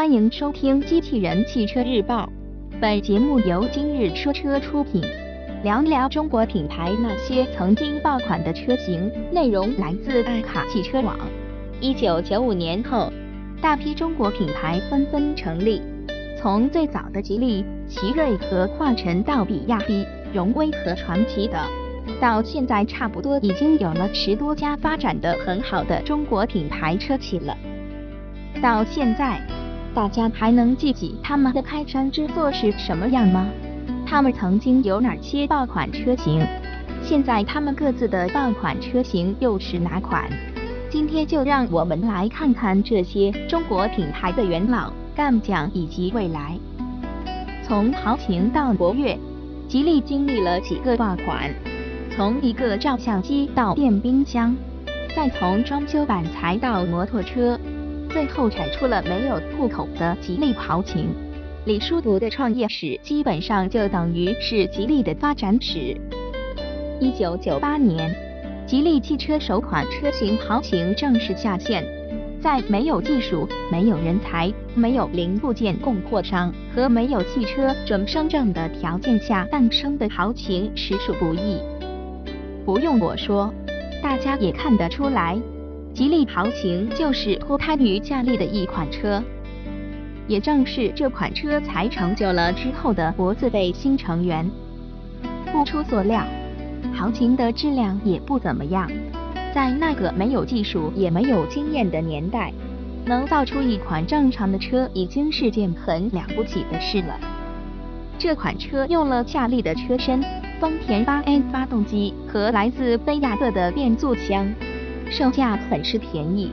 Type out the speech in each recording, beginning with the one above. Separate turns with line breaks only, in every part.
欢迎收听《机器人汽车日报》，本节目由今日说车出品。聊聊中国品牌那些曾经爆款的车型，内容来自爱卡汽车网。一九九五年后，大批中国品牌纷纷成立，从最早的吉利、奇瑞和华晨到比亚迪、荣威和传祺等，到现在差不多已经有了十多家发展的很好的中国品牌车企了。到现在。大家还能记起他们的开山之作是什么样吗？他们曾经有哪些爆款车型？现在他们各自的爆款车型又是哪款？今天就让我们来看看这些中国品牌的元老、干将以及未来。从豪情到博越，吉利经历了几个爆款，从一个照相机到电冰箱，再从装修板材到摩托车。最后产出了没有户口的吉利豪情。李书读的创业史基本上就等于是吉利的发展史。一九九八年，吉利汽车首款车型豪情正式下线。在没有技术、没有人才、没有零部件供货商和没有汽车准生证的条件下诞生的豪情，实属不易。不用我说，大家也看得出来。吉利豪情就是脱胎于夏利的一款车，也正是这款车才成就了之后的国字辈新成员。不出所料，豪情的质量也不怎么样，在那个没有技术也没有经验的年代，能造出一款正常的车已经是件很了不起的事了。这款车用了夏利的车身、丰田 8N 发动机和来自菲亚特的变速箱。售价很是便宜，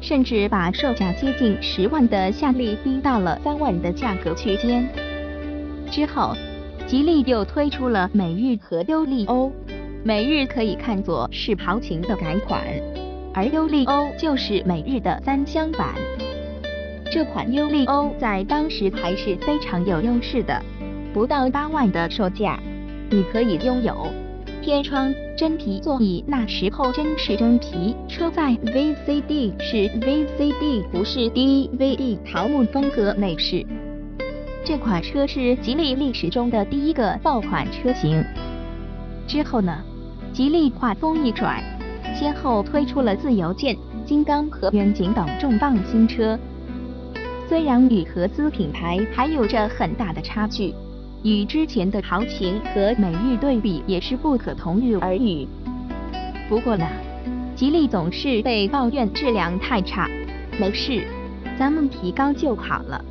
甚至把售价接近十万的夏利逼到了三万的价格区间。之后，吉利又推出了美日和优利欧。美日可以看作是豪情的改款，而优利欧就是美日的三厢版。这款优利欧在当时还是非常有优势的，不到八万的售价，你可以拥有。天窗真皮座椅，那时候真是真皮。车载 VCD 是 VCD，不是 DVD。桃木风格内饰，这款车是吉利历史中的第一个爆款车型。之后呢，吉利话锋一转，先后推出了自由舰、金刚和远景等重磅新车。虽然与合资品牌还有着很大的差距。与之前的豪情和美誉对比，也是不可同日而语。不过呢，吉利总是被抱怨质量太差。没事，咱们提高就好了。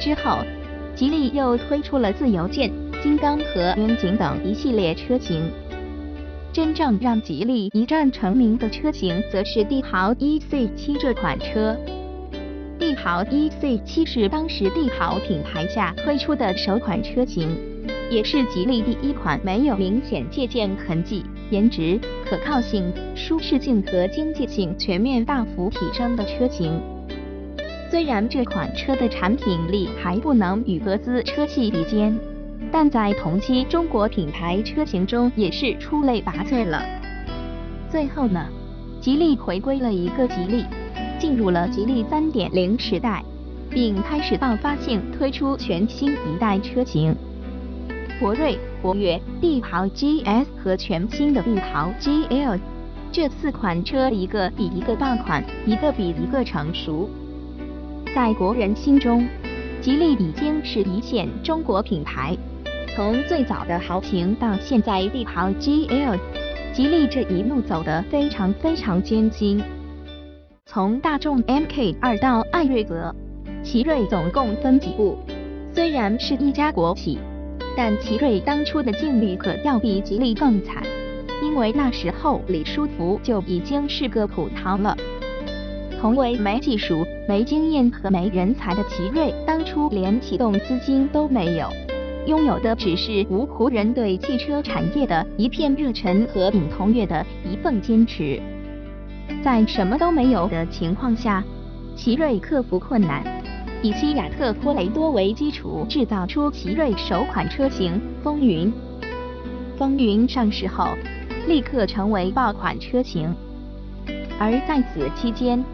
之后，吉利又推出了自由舰、金刚和远景等一系列车型。真正让吉利一战成名的车型，则是帝豪 EC7 这款车。帝豪 EC7 是当时帝豪品牌下推出的首款车型，也是吉利第一款没有明显借鉴痕迹、颜值、可靠性、舒适性和经济性全面大幅提升的车型。虽然这款车的产品力还不能与合资车企比肩，但在同期中国品牌车型中也是出类拔萃了。最后呢，吉利回归了一个吉利。进入了吉利3.0时代，并开始爆发性推出全新一代车型，博瑞、博越、帝豪 GS 和全新的帝豪 GL，这四款车一个比一个爆款，一个比一个成熟。在国人心中，吉利已经是一线中国品牌。从最早的豪情到现在帝豪 GL，吉利这一路走得非常非常艰辛。从大众 MK2 到艾瑞泽，奇瑞总共分几步？虽然是一家国企，但奇瑞当初的境遇可要比吉利更惨，因为那时候李书福就已经是个土豪了。同为没技术、没经验和没人才的奇瑞，当初连启动资金都没有，拥有的只是芜湖人对汽车产业的一片热忱和尹同跃的一份坚持。在什么都没有的情况下，奇瑞克服困难，以西亚特托雷多为基础，制造出奇瑞首款车型风云。风云上市后，立刻成为爆款车型。而在此期间，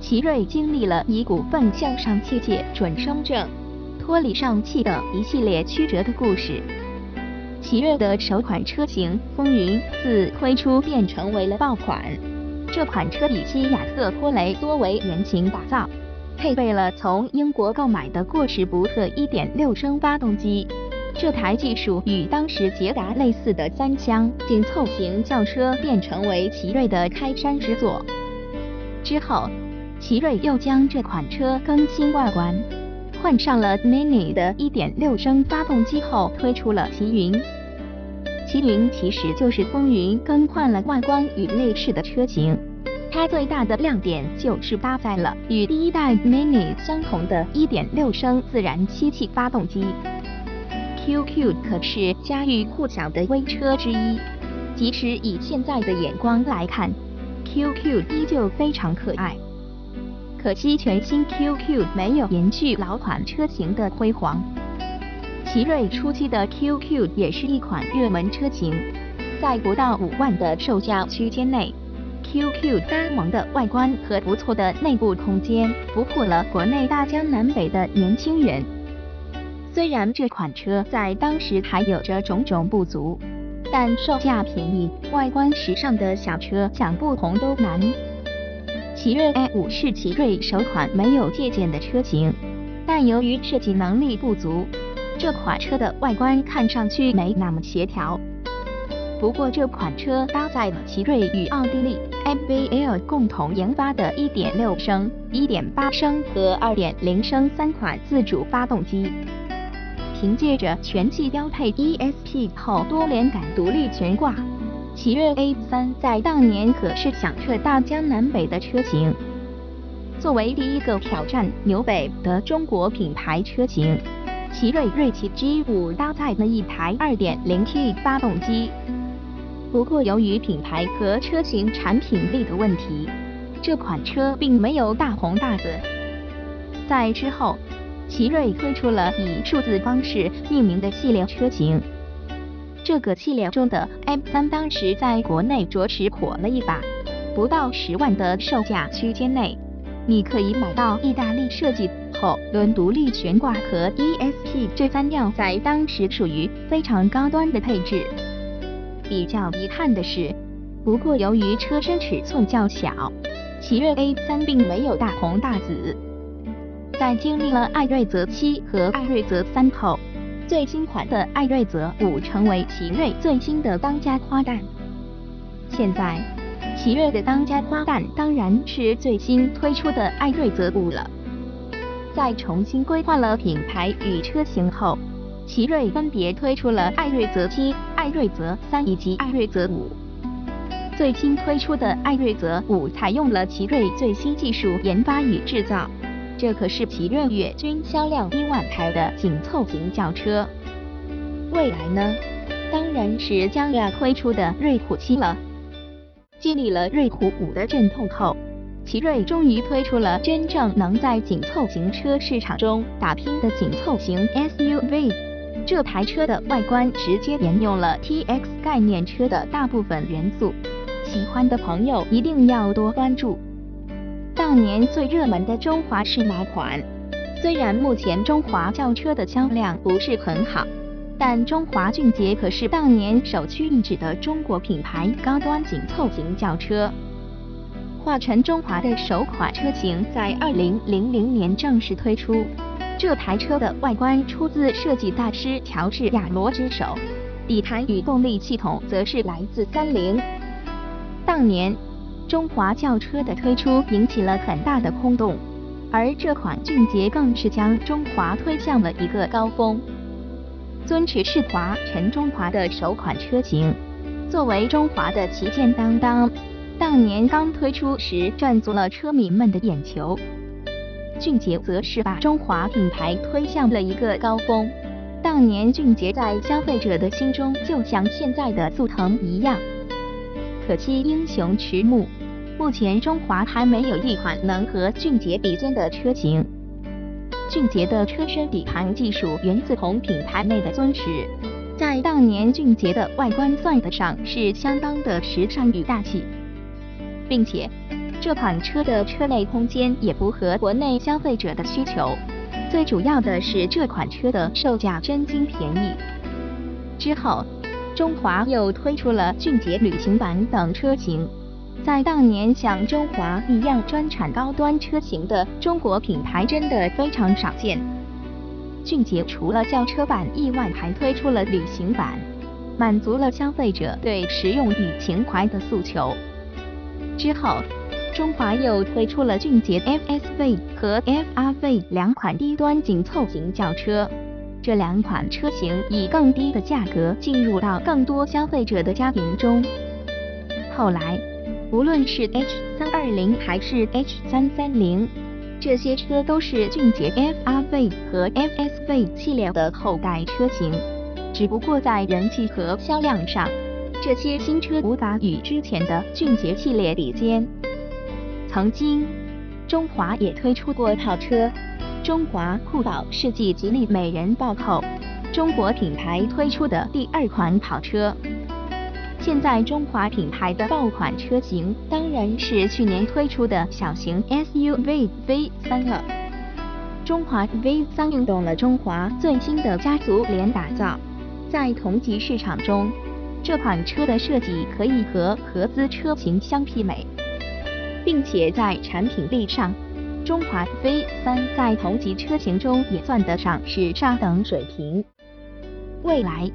奇瑞经历了以股份向上气界准生证、脱离上汽等一系列曲折的故事。奇瑞的首款车型风云自推出便成为了爆款。这款车以西亚特托雷多为原型打造，配备了从英国购买的过时福特1.6升发动机。这台技术与当时捷达类似的三厢紧凑型轿车便成为奇瑞的开山之作。之后，奇瑞又将这款车更新外观，换上了 Mini 的1.6升发动机后，推出了奇云。奇云其实就是风云更换了外观与内饰的车型，它最大的亮点就是搭载了与第一代 Mini 相同的1.6升自然吸气发动机。QQ 可是家喻户晓的微车之一，即使以现在的眼光来看，QQ 依旧非常可爱。可惜全新 QQ 没有延续老款车型的辉煌。奇瑞初期的 QQ 也是一款热门车型，在不到五万的售价区间内，QQ 呆萌的外观和不错的内部空间，俘获了国内大江南北的年轻人。虽然这款车在当时还有着种种不足，但售价便宜、外观时尚的小车想不红都难。奇瑞 A5 是奇瑞首款没有借鉴的车型，但由于设计能力不足，这款车的外观看上去没那么协调。不过这款车搭载了奇瑞与奥地利 MBL 共同研发的1.6升、1.8升和2.0升三款自主发动机。凭借着全系标配 ESP 后多连杆独立悬挂，奇瑞 A3 在当年可是响彻大江南北的车型。作为第一个挑战纽北的中国品牌车型，奇瑞锐气 G5 搭载了一台 2.0T 发动机。不过由于品牌和车型产品力的问题，这款车并没有大红大紫。在之后。奇瑞推出了以数字方式命名的系列车型，这个系列中的 M3 当时在国内着实火了一把，不到十万的售价区间内，你可以买到意大利设计独立悬挂和 ESP 这三样在当时属于非常高端的配置。比较遗憾的是，不过由于车身尺寸较小，奇瑞 A3 并没有大红大紫。在经历了艾瑞泽七和艾瑞泽三后，最新款的艾瑞泽五成为奇瑞最新的当家花旦。现在，奇瑞的当家花旦当然是最新推出的艾瑞泽五了。在重新规划了品牌与车型后，奇瑞分别推出了艾瑞泽七、艾瑞泽三以及艾瑞泽五。最新推出的艾瑞泽五采用了奇瑞最新技术研发与制造。这可是奇瑞月均销量一万台的紧凑型轿车。未来呢？当然是将要推出的瑞虎七了。经历了瑞虎五的阵痛后，奇瑞终于推出了真正能在紧凑型车市场中打拼的紧凑型 SUV。这台车的外观直接沿用了 TX 概念车的大部分元素，喜欢的朋友一定要多关注。当年最热门的中华是哪款？虽然目前中华轿车的销量不是很好，但中华骏捷可是当年首屈一指的中国品牌高端紧凑型轿车。华晨中华的首款车型在二零零零年正式推出，这台车的外观出自设计大师乔治亚罗之手，底盘与动力系统则是来自三菱。当年。中华轿车的推出引起了很大的轰动，而这款骏捷更是将中华推向了一个高峰。尊驰是华晨中华的首款车型，作为中华的旗舰担当，当年刚推出时赚足了车迷们的眼球。骏捷则是把中华品牌推向了一个高峰，当年骏捷在消费者的心中就像现在的速腾一样。可惜英雄迟暮，目前中华还没有一款能和骏捷比肩的车型。骏捷的车身底盘技术源自同品牌内的尊驰，在当年骏捷的外观算得上是相当的时尚与大气，并且这款车的车内空间也不合国内消费者的需求。最主要的是这款车的售价真心便宜。之后，中华又推出了骏捷旅行版等车型。在当年像中华一样专产高端车型的中国品牌真的非常少见。骏捷除了轿车版意外，还推出了旅行版，满足了消费者对实用与情怀的诉求。之后，中华又推出了骏捷 FSV 和 FRV 两款低端紧凑型轿车，这两款车型以更低的价格进入到更多消费者的家庭中。后来，无论是 H 三二零还是 H 三三零，这些车都是骏捷 FRV 和 FSV 系列的后代车型，只不过在人气和销量上，这些新车无法与之前的俊杰系列比肩。曾经，中华也推出过跑车，中华酷宝世纪吉利美人豹后，中国品牌推出的第二款跑车。现在中华品牌的爆款车型当然是去年推出的小型 SUV V3 了。中华 V3 运动了中华最新的家族脸打造，在同级市场中，这款车的设计可以和合资车型相媲美。并且在产品力上，中华 V3 在同级车型中也算得上是上等水平。未来，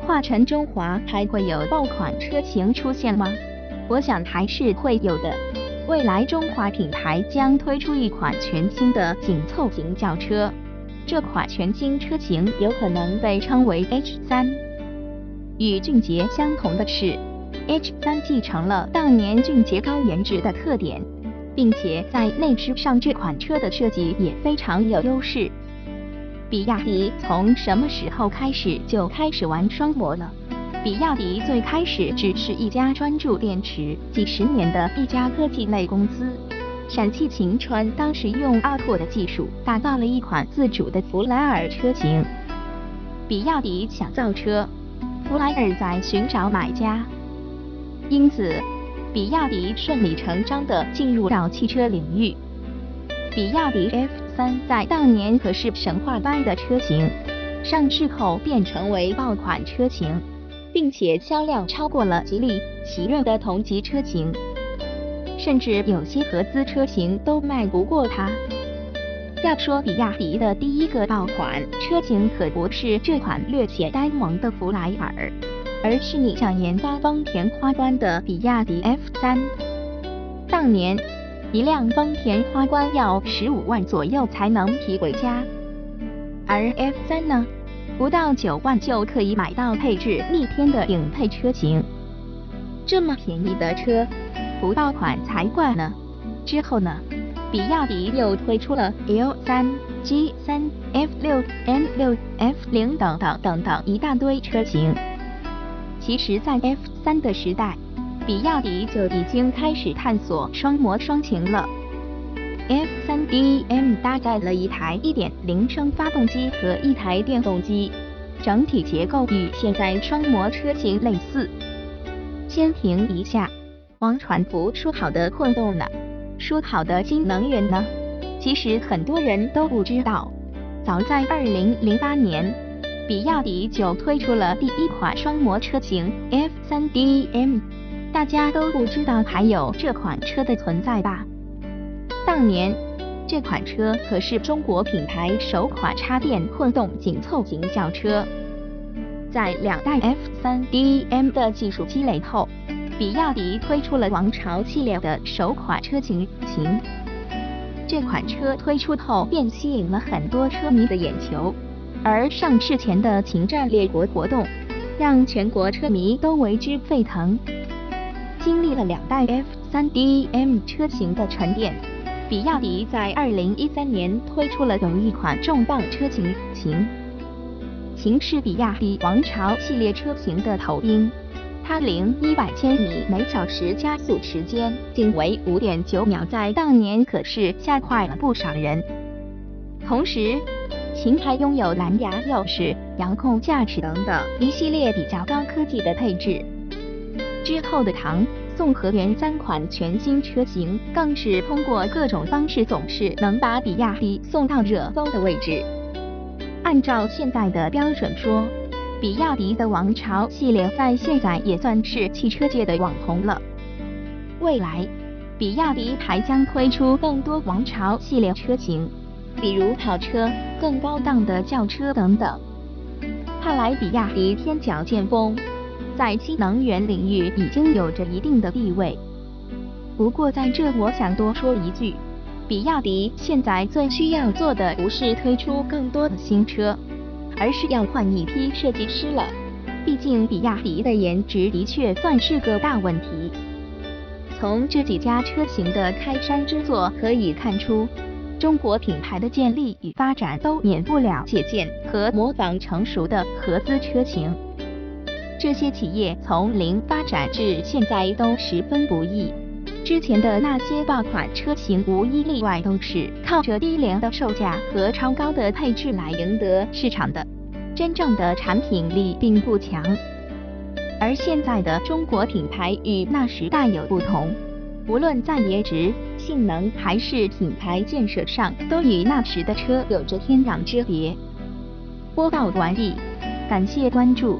华晨中华还会有爆款车型出现吗？我想还是会有的。未来中华品牌将推出一款全新的紧凑型轿车，这款全新车型有可能被称为 H3。与俊杰相同的是。H 三继承了当年俊杰高颜值的特点，并且在内饰上这款车的设计也非常有优势。比亚迪从什么时候开始就开始玩双模了？比亚迪最开始只是一家专注电池几十年的一家科技类公司。陕汽秦川当时用阿拓的技术打造了一款自主的弗莱尔车型。比亚迪想造车，弗莱尔在寻找买家。因此，比亚迪顺理成章地进入到汽车领域。比亚迪 F3 在当年可是神话般的车型，上市后便成为爆款车型，并且销量超过了吉利、奇瑞的同级车型，甚至有些合资车型都卖不过它。要说比亚迪的第一个爆款车型，可不是这款略显呆萌的弗莱尔。而是你想研发丰田花冠的比亚迪 F3，当年一辆丰田花冠要十五万左右才能提回家，而 F3 呢，不到九万就可以买到配置逆天的顶配车型，这么便宜的车，不爆款才怪呢。之后呢，比亚迪又推出了 L3、G3、F6、M6、F0 等等等等一大堆车型。其实，在 F 三的时代，比亚迪就已经开始探索双模双擎了。F 三 DM 搭载了一台1.0升发动机和一台电动机，整体结构与现在双模车型类似。先停一下，王传福说好的混动呢？说好的新能源呢？其实很多人都不知道，早在2008年。比亚迪就推出了第一款双模车型 F3DM，大家都不知道还有这款车的存在吧？当年这款车可是中国品牌首款插电混动紧凑型轿车。在两代 F3DM 的技术积累后，比亚迪推出了王朝系列的首款车型秦。这款车推出后便吸引了很多车迷的眼球。而上市前的秦战列国活动，让全国车迷都为之沸腾。经历了两代 F3DM 车型的沉淀，比亚迪在2013年推出了有一款重磅车型秦。秦是比亚迪王朝系列车型的头兵，它零一百千米每小时加速时间仅为五点九秒，在当年可是吓坏了不少人。同时，秦还拥有蓝牙钥匙、遥控驾驶等等一系列比较高科技的配置。之后的唐、宋和元三款全新车型，更是通过各种方式，总是能把比亚迪送到热搜的位置。按照现在的标准说，比亚迪的王朝系列在现在也算是汽车界的网红了。未来，比亚迪还将推出更多王朝系列车型，比如跑车、更高档的轿车等等。看来比亚迪天角剑锋，在新能源领域已经有着一定的地位。不过在这，我想多说一句。比亚迪现在最需要做的不是推出更多的新车，而是要换一批设计师了。毕竟比亚迪的颜值的确算是个大问题。从这几家车型的开山之作可以看出，中国品牌的建立与发展都免不了借鉴和模仿成熟的合资车型。这些企业从零发展至现在都十分不易。之前的那些爆款车型，无一例外都是靠着低廉的售价和超高的配置来赢得市场的，真正的产品力并不强。而现在的中国品牌与那时大有不同，无论在颜值、性能还是品牌建设上，都与那时的车有着天壤之别。播报完毕，感谢关注。